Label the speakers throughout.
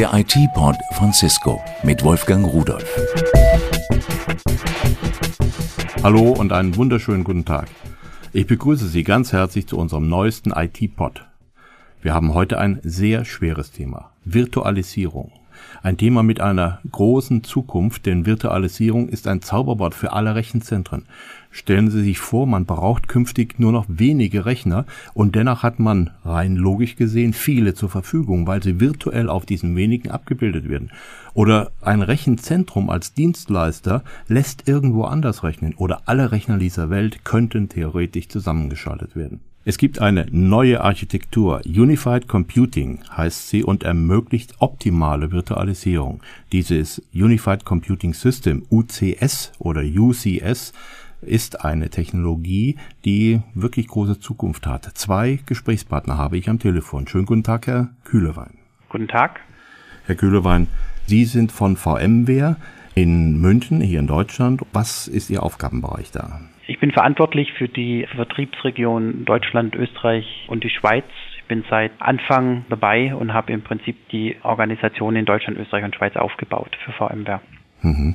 Speaker 1: Der IT-Pod von Cisco mit Wolfgang Rudolf.
Speaker 2: Hallo und einen wunderschönen guten Tag. Ich begrüße Sie ganz herzlich zu unserem neuesten IT-Pod. Wir haben heute ein sehr schweres Thema. Virtualisierung. Ein Thema mit einer großen Zukunft, denn Virtualisierung ist ein Zauberwort für alle Rechenzentren. Stellen Sie sich vor, man braucht künftig nur noch wenige Rechner und dennoch hat man rein logisch gesehen viele zur Verfügung, weil sie virtuell auf diesen wenigen abgebildet werden. Oder ein Rechenzentrum als Dienstleister lässt irgendwo anders rechnen oder alle Rechner dieser Welt könnten theoretisch zusammengeschaltet werden. Es gibt eine neue Architektur. Unified Computing heißt sie und ermöglicht optimale Virtualisierung. Dieses Unified Computing System, UCS oder UCS, ist eine Technologie, die wirklich große Zukunft hat. Zwei Gesprächspartner habe ich am Telefon. Schönen guten Tag, Herr Kühlewein.
Speaker 3: Guten Tag.
Speaker 2: Herr Kühlewein, Sie sind von VMware in München, hier in Deutschland. Was ist Ihr Aufgabenbereich da?
Speaker 3: Ich bin verantwortlich für die Vertriebsregion Deutschland, Österreich und die Schweiz. Ich bin seit Anfang dabei und habe im Prinzip die Organisation in Deutschland, Österreich und Schweiz aufgebaut für VMware. Mhm.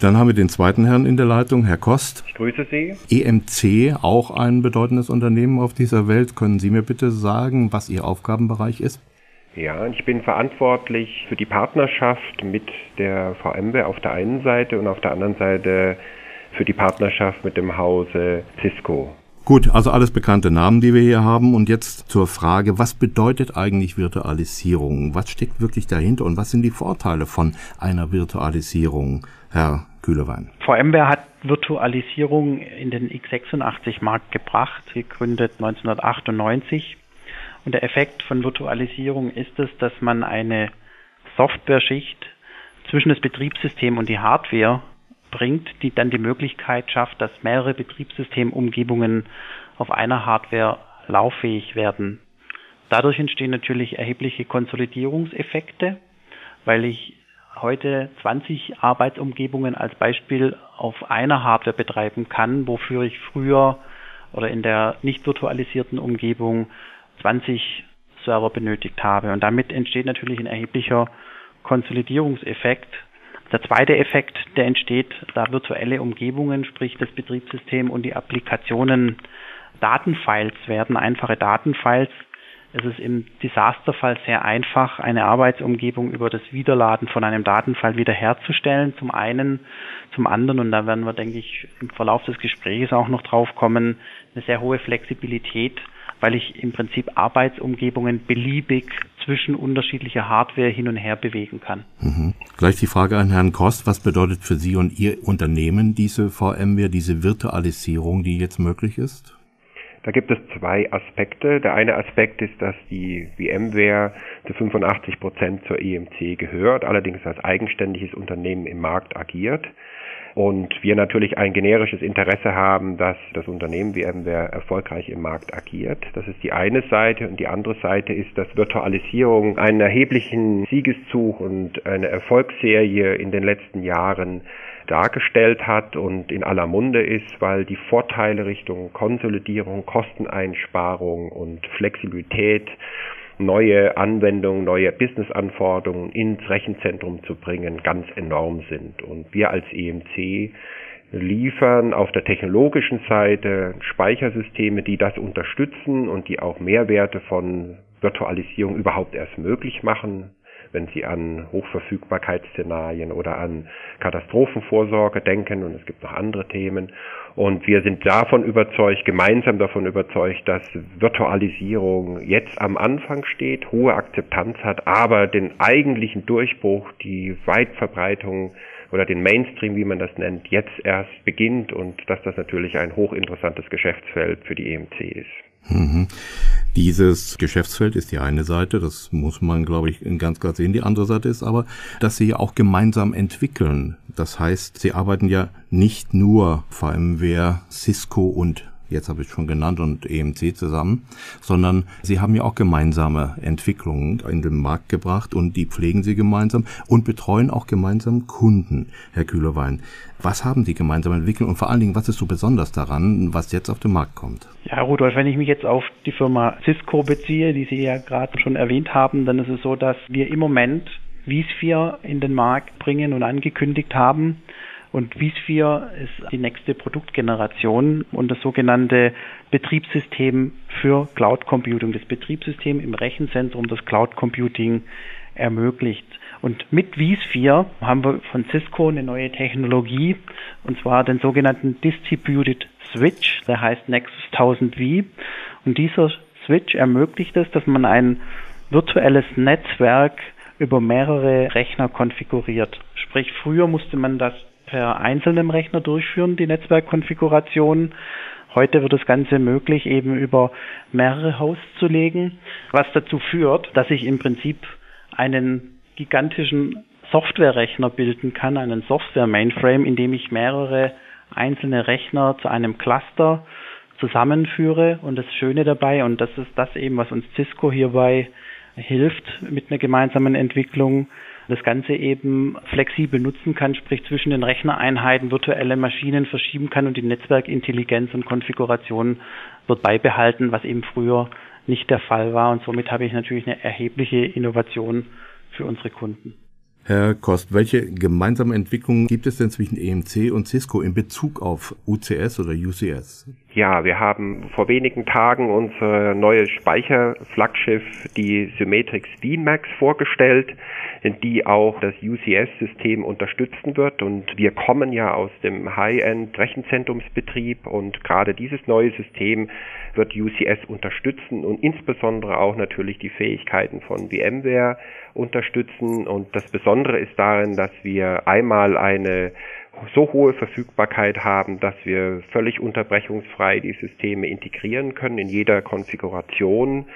Speaker 2: Dann haben wir den zweiten Herrn in der Leitung, Herr Kost.
Speaker 4: Ich grüße Sie.
Speaker 2: EMC, auch ein bedeutendes Unternehmen auf dieser Welt. Können Sie mir bitte sagen, was Ihr Aufgabenbereich ist?
Speaker 4: Ja, ich bin verantwortlich für die Partnerschaft mit der VMware auf der einen Seite und auf der anderen Seite für die Partnerschaft mit dem Hause Cisco.
Speaker 2: Gut, also alles bekannte Namen, die wir hier haben. Und jetzt zur Frage, was bedeutet eigentlich Virtualisierung? Was steckt wirklich dahinter und was sind die Vorteile von einer Virtualisierung, Herr Kühlewein?
Speaker 3: VMware hat Virtualisierung in den x86-Markt gebracht, gegründet 1998. Und der Effekt von Virtualisierung ist es, dass man eine Software-Schicht zwischen das Betriebssystem und die Hardware bringt, die dann die Möglichkeit schafft, dass mehrere Betriebssystemumgebungen auf einer Hardware lauffähig werden. Dadurch entstehen natürlich erhebliche Konsolidierungseffekte, weil ich heute 20 Arbeitsumgebungen als Beispiel auf einer Hardware betreiben kann, wofür ich früher oder in der nicht virtualisierten Umgebung 20 Server benötigt habe. Und damit entsteht natürlich ein erheblicher Konsolidierungseffekt, der zweite Effekt, der entsteht, da virtuelle Umgebungen, sprich das Betriebssystem und die Applikationen Datenfiles werden, einfache Datenfiles. Es ist im Desasterfall sehr einfach, eine Arbeitsumgebung über das Wiederladen von einem Datenfile wiederherzustellen. Zum einen, zum anderen, und da werden wir, denke ich, im Verlauf des Gesprächs auch noch drauf kommen, eine sehr hohe Flexibilität weil ich im Prinzip Arbeitsumgebungen beliebig zwischen unterschiedlicher Hardware hin und her bewegen kann.
Speaker 2: Mhm. Gleich die Frage an Herrn Kost, was bedeutet für Sie und Ihr Unternehmen diese VMware, diese Virtualisierung, die jetzt möglich ist?
Speaker 4: Da gibt es zwei Aspekte. Der eine Aspekt ist, dass die VMware zu 85 Prozent zur EMC gehört, allerdings als eigenständiges Unternehmen im Markt agiert und wir natürlich ein generisches Interesse haben, dass das Unternehmen VMware erfolgreich im Markt agiert. Das ist die eine Seite und die andere Seite ist, dass Virtualisierung einen erheblichen Siegeszug und eine Erfolgsserie in den letzten Jahren dargestellt hat und in aller Munde ist, weil die Vorteile Richtung Konsolidierung, Kosteneinsparung und Flexibilität neue Anwendungen, neue Business-Anforderungen ins Rechenzentrum zu bringen, ganz enorm sind. Und wir als EMC liefern auf der technologischen Seite Speichersysteme, die das unterstützen und die auch Mehrwerte von Virtualisierung überhaupt erst möglich machen wenn Sie an Hochverfügbarkeitsszenarien oder an Katastrophenvorsorge denken und es gibt noch andere Themen. Und wir sind davon überzeugt, gemeinsam davon überzeugt, dass Virtualisierung jetzt am Anfang steht, hohe Akzeptanz hat, aber den eigentlichen Durchbruch, die Weitverbreitung oder den Mainstream, wie man das nennt, jetzt erst beginnt und dass das natürlich ein hochinteressantes Geschäftsfeld für die EMC ist.
Speaker 2: Mhm. Dieses Geschäftsfeld ist die eine Seite, das muss man, glaube ich, ganz klar sehen. Die andere Seite ist aber, dass sie ja auch gemeinsam entwickeln. Das heißt, sie arbeiten ja nicht nur VMware, Cisco und jetzt habe ich schon genannt, und EMC zusammen, sondern Sie haben ja auch gemeinsame Entwicklungen in den Markt gebracht und die pflegen Sie gemeinsam und betreuen auch gemeinsam Kunden, Herr Kühlewein. Was haben Sie gemeinsam entwickelt und vor allen Dingen, was ist so besonders daran, was jetzt auf den Markt kommt?
Speaker 3: Ja, Rudolf, wenn ich mich jetzt auf die Firma Cisco beziehe, die Sie ja gerade schon erwähnt haben, dann ist es so, dass wir im Moment vSphere in den Markt bringen und angekündigt haben. Und vSphere ist die nächste Produktgeneration und das sogenannte Betriebssystem für Cloud Computing, das Betriebssystem im Rechenzentrum, das Cloud Computing ermöglicht. Und mit vSphere haben wir von Cisco eine neue Technologie, und zwar den sogenannten Distributed Switch, der heißt Nexus 1000V. Und dieser Switch ermöglicht es, dass man ein virtuelles Netzwerk über mehrere Rechner konfiguriert. Sprich, früher musste man das per einzelnem Rechner durchführen, die Netzwerkkonfiguration. Heute wird das Ganze möglich, eben über mehrere Hosts zu legen, was dazu führt, dass ich im Prinzip einen gigantischen Softwarerechner bilden kann, einen Software-Mainframe, in dem ich mehrere einzelne Rechner zu einem Cluster zusammenführe. Und das Schöne dabei, und das ist das eben, was uns Cisco hierbei hilft mit einer gemeinsamen Entwicklung, das Ganze eben flexibel nutzen kann, sprich zwischen den Rechnereinheiten virtuelle Maschinen verschieben kann und die Netzwerkintelligenz und Konfiguration wird beibehalten, was eben früher nicht der Fall war. Und somit habe ich natürlich eine erhebliche Innovation für unsere Kunden.
Speaker 2: Herr Kost, welche gemeinsame Entwicklungen gibt es denn zwischen EMC und Cisco in Bezug auf UCS oder UCS?
Speaker 4: Ja, wir haben vor wenigen Tagen unser neues Speicherflaggschiff, die Symmetrix VMAX, vorgestellt, die auch das UCS-System unterstützen wird. Und wir kommen ja aus dem High-End-Rechenzentrumsbetrieb und gerade dieses neue System wird UCS unterstützen und insbesondere auch natürlich die Fähigkeiten von VMware unterstützen. Und das Besondere ist darin, dass wir einmal eine so hohe Verfügbarkeit haben, dass wir völlig unterbrechungsfrei die Systeme integrieren können in jeder Konfiguration,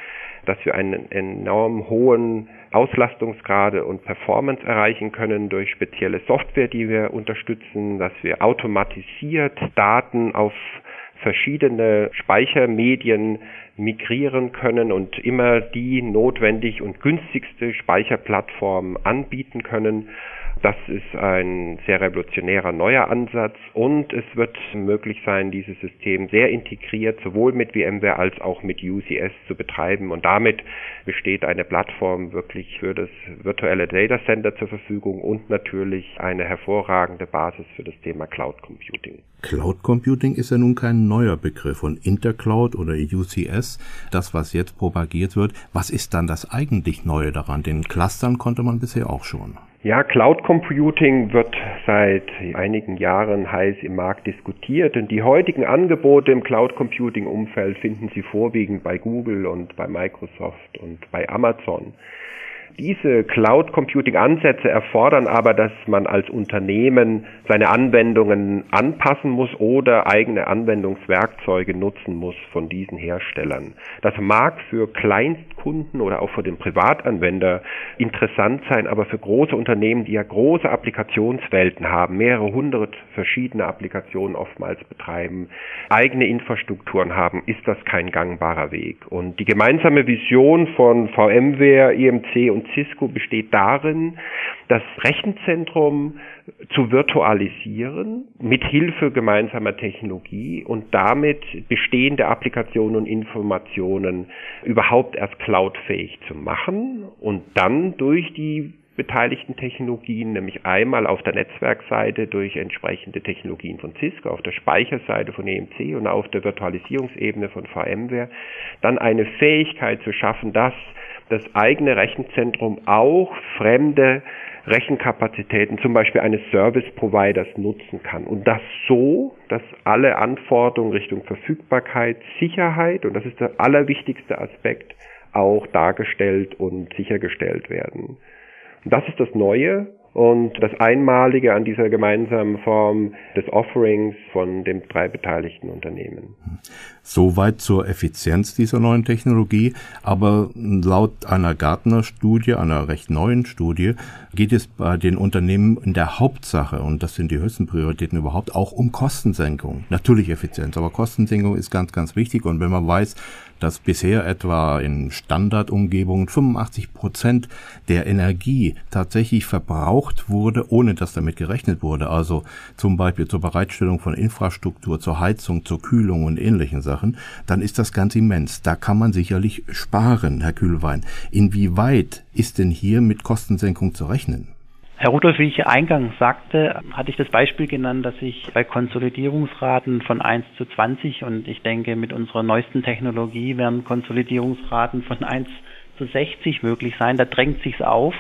Speaker 4: dass wir einen enorm hohen Auslastungsgrade und Performance erreichen können durch spezielle Software, die wir unterstützen, dass wir automatisiert Daten auf verschiedene Speichermedien migrieren können und immer die notwendig und günstigste Speicherplattform anbieten können. Das ist ein sehr revolutionärer neuer Ansatz und es wird möglich sein, dieses System sehr integriert sowohl mit VMware als auch mit UCS zu betreiben und damit besteht eine Plattform wirklich für das virtuelle Data Center zur Verfügung und natürlich eine hervorragende Basis für das Thema Cloud Computing.
Speaker 2: Cloud Computing ist ja nun kein neuer Begriff und Intercloud oder UCS, das was jetzt propagiert wird, was ist dann das eigentlich Neue daran? Den Clustern konnte man bisher auch schon.
Speaker 4: Ja, Cloud Computing wird seit einigen Jahren heiß im Markt diskutiert und die heutigen Angebote im Cloud Computing Umfeld finden Sie vorwiegend bei Google und bei Microsoft und bei Amazon. Diese Cloud Computing Ansätze erfordern aber, dass man als Unternehmen seine Anwendungen anpassen muss oder eigene Anwendungswerkzeuge nutzen muss von diesen Herstellern. Das mag für Kleinstkunden oder auch für den Privatanwender interessant sein, aber für große Unternehmen, die ja große Applikationswelten haben, mehrere hundert verschiedene Applikationen oftmals betreiben, eigene Infrastrukturen haben, ist das kein gangbarer Weg. Und die gemeinsame Vision von VMware, EMC und Cisco besteht darin, das Rechenzentrum zu virtualisieren mit Hilfe gemeinsamer Technologie und damit bestehende Applikationen und Informationen überhaupt erst cloudfähig zu machen und dann durch die beteiligten Technologien, nämlich einmal auf der Netzwerkseite durch entsprechende Technologien von Cisco, auf der Speicherseite von EMC und auf der Virtualisierungsebene von VMware, dann eine Fähigkeit zu schaffen, dass das eigene Rechenzentrum auch fremde Rechenkapazitäten, zum Beispiel eines Service Providers nutzen kann. Und das so, dass alle Anforderungen Richtung Verfügbarkeit, Sicherheit, und das ist der allerwichtigste Aspekt, auch dargestellt und sichergestellt werden. Und das ist das Neue und das Einmalige an dieser gemeinsamen Form des Offerings von den drei beteiligten Unternehmen.
Speaker 2: Soweit zur Effizienz dieser neuen Technologie, aber laut einer Gartner-Studie, einer recht neuen Studie, geht es bei den Unternehmen in der Hauptsache, und das sind die höchsten Prioritäten überhaupt, auch um Kostensenkung. Natürlich Effizienz, aber Kostensenkung ist ganz, ganz wichtig. Und wenn man weiß, dass bisher etwa in Standardumgebungen 85 Prozent der Energie tatsächlich verbraucht wurde, ohne dass damit gerechnet wurde. Also zum Beispiel zur Bereitstellung von Infrastruktur, zur Heizung, zur Kühlung und ähnlichen Sachen, dann ist das ganz immens. Da kann man sicherlich sparen, Herr Kühlwein. Inwieweit ist denn hier mit Kostensenkung zu rechnen?
Speaker 3: Herr Rudolf, wie ich eingangs sagte, hatte ich das Beispiel genannt, dass ich bei Konsolidierungsraten von 1 zu 20 und ich denke, mit unserer neuesten Technologie werden Konsolidierungsraten von 1 zu 60 möglich sein. Da drängt sich auf,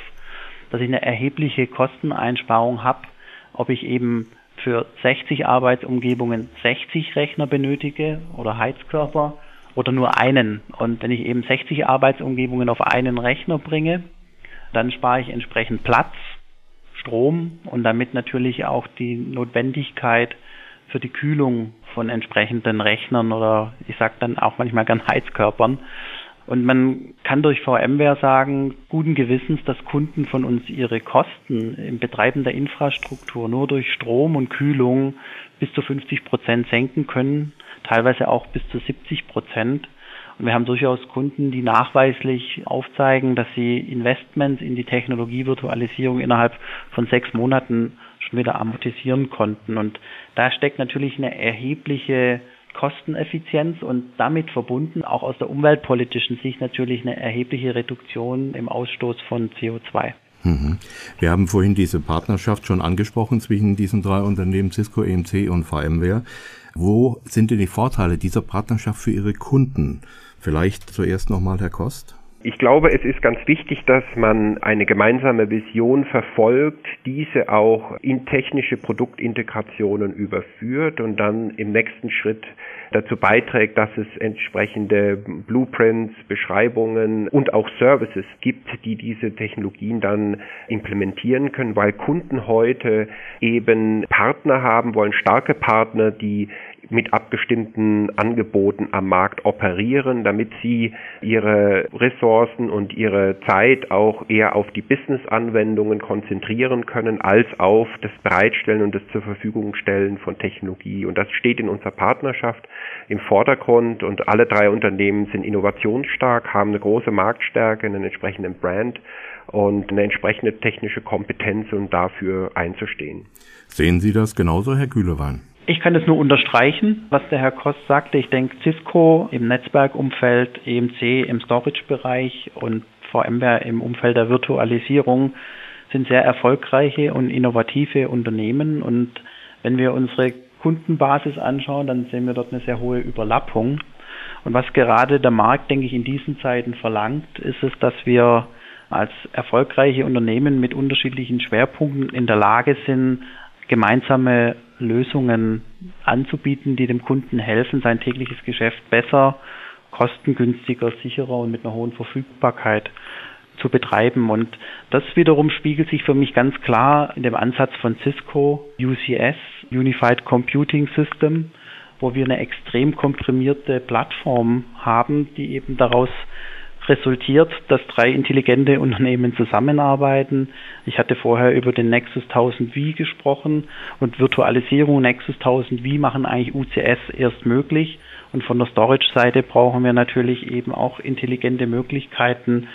Speaker 3: dass ich eine erhebliche Kosteneinsparung habe, ob ich eben für 60 Arbeitsumgebungen 60 Rechner benötige oder Heizkörper oder nur einen. Und wenn ich eben 60 Arbeitsumgebungen auf einen Rechner bringe, dann spare ich entsprechend Platz Strom und damit natürlich auch die Notwendigkeit für die Kühlung von entsprechenden Rechnern oder ich sage dann auch manchmal gern Heizkörpern. Und man kann durch VMware sagen, guten Gewissens, dass Kunden von uns ihre Kosten im Betreiben der Infrastruktur nur durch Strom und Kühlung bis zu 50 Prozent senken können, teilweise auch bis zu 70 Prozent. Wir haben durchaus Kunden, die nachweislich aufzeigen, dass sie Investments in die Technologie Virtualisierung innerhalb von sechs Monaten schon wieder amortisieren konnten. Und da steckt natürlich eine erhebliche Kosteneffizienz und damit verbunden auch aus der umweltpolitischen Sicht natürlich eine erhebliche Reduktion im Ausstoß von CO2.
Speaker 2: Mhm. Wir haben vorhin diese Partnerschaft schon angesprochen zwischen diesen drei Unternehmen Cisco, EMC und VMware. Wo sind denn die Vorteile dieser Partnerschaft für Ihre Kunden? Vielleicht zuerst nochmal Herr Kost.
Speaker 4: Ich glaube, es ist ganz wichtig, dass man eine gemeinsame Vision verfolgt, diese auch in technische Produktintegrationen überführt und dann im nächsten Schritt dazu beiträgt, dass es entsprechende Blueprints, Beschreibungen und auch Services gibt, die diese Technologien dann implementieren können, weil Kunden heute eben Partner haben wollen, starke Partner, die mit abgestimmten Angeboten am Markt operieren, damit sie ihre Ressourcen und ihre Zeit auch eher auf die Business-Anwendungen konzentrieren können, als auf das Bereitstellen und das zur Verfügung stellen von Technologie. Und das steht in unserer Partnerschaft im Vordergrund und alle drei Unternehmen sind innovationsstark, haben eine große Marktstärke, einen entsprechenden Brand und eine entsprechende technische Kompetenz, um dafür einzustehen.
Speaker 2: Sehen Sie das genauso, Herr Kühlewein?
Speaker 3: Ich kann das nur unterstreichen, was der Herr Kost sagte. Ich denke, Cisco im Netzwerkumfeld, EMC im Storage-Bereich und VMware im Umfeld der Virtualisierung sind sehr erfolgreiche und innovative Unternehmen. Und wenn wir unsere Kundenbasis anschauen, dann sehen wir dort eine sehr hohe Überlappung. Und was gerade der Markt, denke ich, in diesen Zeiten verlangt, ist es, dass wir als erfolgreiche Unternehmen mit unterschiedlichen Schwerpunkten in der Lage sind, gemeinsame Lösungen anzubieten, die dem Kunden helfen, sein tägliches Geschäft besser, kostengünstiger, sicherer und mit einer hohen Verfügbarkeit zu betreiben. Und das wiederum spiegelt sich für mich ganz klar in dem Ansatz von Cisco UCS, Unified Computing System, wo wir eine extrem komprimierte Plattform haben, die eben daraus resultiert, dass drei intelligente Unternehmen zusammenarbeiten. Ich hatte vorher über den Nexus 1000 V gesprochen und Virtualisierung Nexus 1000 V machen eigentlich UCS erst möglich. Und von der Storage-Seite brauchen wir natürlich eben auch intelligente Möglichkeiten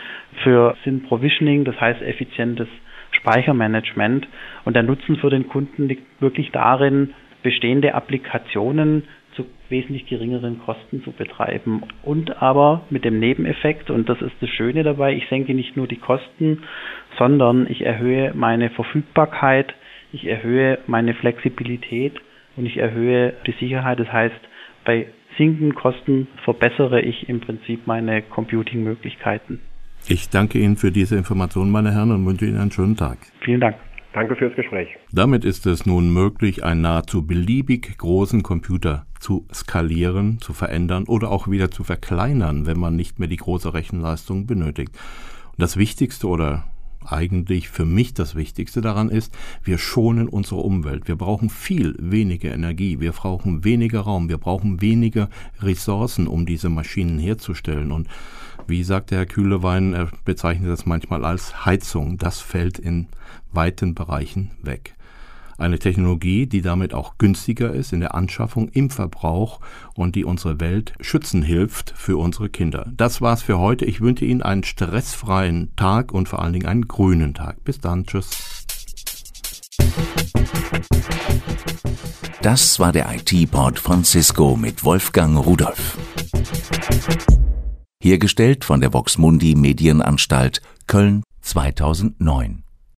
Speaker 3: für SYN-Provisioning, das heißt effizientes Speichermanagement. Und der Nutzen für den Kunden liegt wirklich darin, bestehende Applikationen zu wesentlich geringeren Kosten zu betreiben. Und aber mit dem Nebeneffekt, und das ist das Schöne dabei, ich senke nicht nur die Kosten, sondern ich erhöhe meine Verfügbarkeit, ich erhöhe meine Flexibilität und ich erhöhe die Sicherheit. Das heißt, bei sinkenden Kosten verbessere ich im Prinzip meine Computing-Möglichkeiten.
Speaker 2: Ich danke Ihnen für diese Informationen, meine Herren, und wünsche Ihnen einen schönen Tag.
Speaker 3: Vielen Dank.
Speaker 4: Danke fürs Gespräch.
Speaker 2: Damit ist es nun möglich, einen nahezu beliebig großen Computer zu skalieren, zu verändern oder auch wieder zu verkleinern, wenn man nicht mehr die große Rechenleistung benötigt. Und das Wichtigste oder eigentlich für mich das Wichtigste daran ist, wir schonen unsere Umwelt. Wir brauchen viel weniger Energie, wir brauchen weniger Raum, wir brauchen weniger Ressourcen, um diese Maschinen herzustellen. Und wie sagt der Herr Kühlewein, er bezeichnet das manchmal als Heizung. Das fällt in weiten Bereichen weg. Eine Technologie, die damit auch günstiger ist in der Anschaffung, im Verbrauch und die unsere Welt schützen hilft für unsere Kinder. Das war's für heute. Ich wünsche Ihnen einen stressfreien Tag und vor allen Dingen einen grünen Tag. Bis dann. Tschüss.
Speaker 1: Das war der IT-Pod von Cisco mit Wolfgang Rudolf. Hergestellt von der Voxmundi Medienanstalt Köln 2009.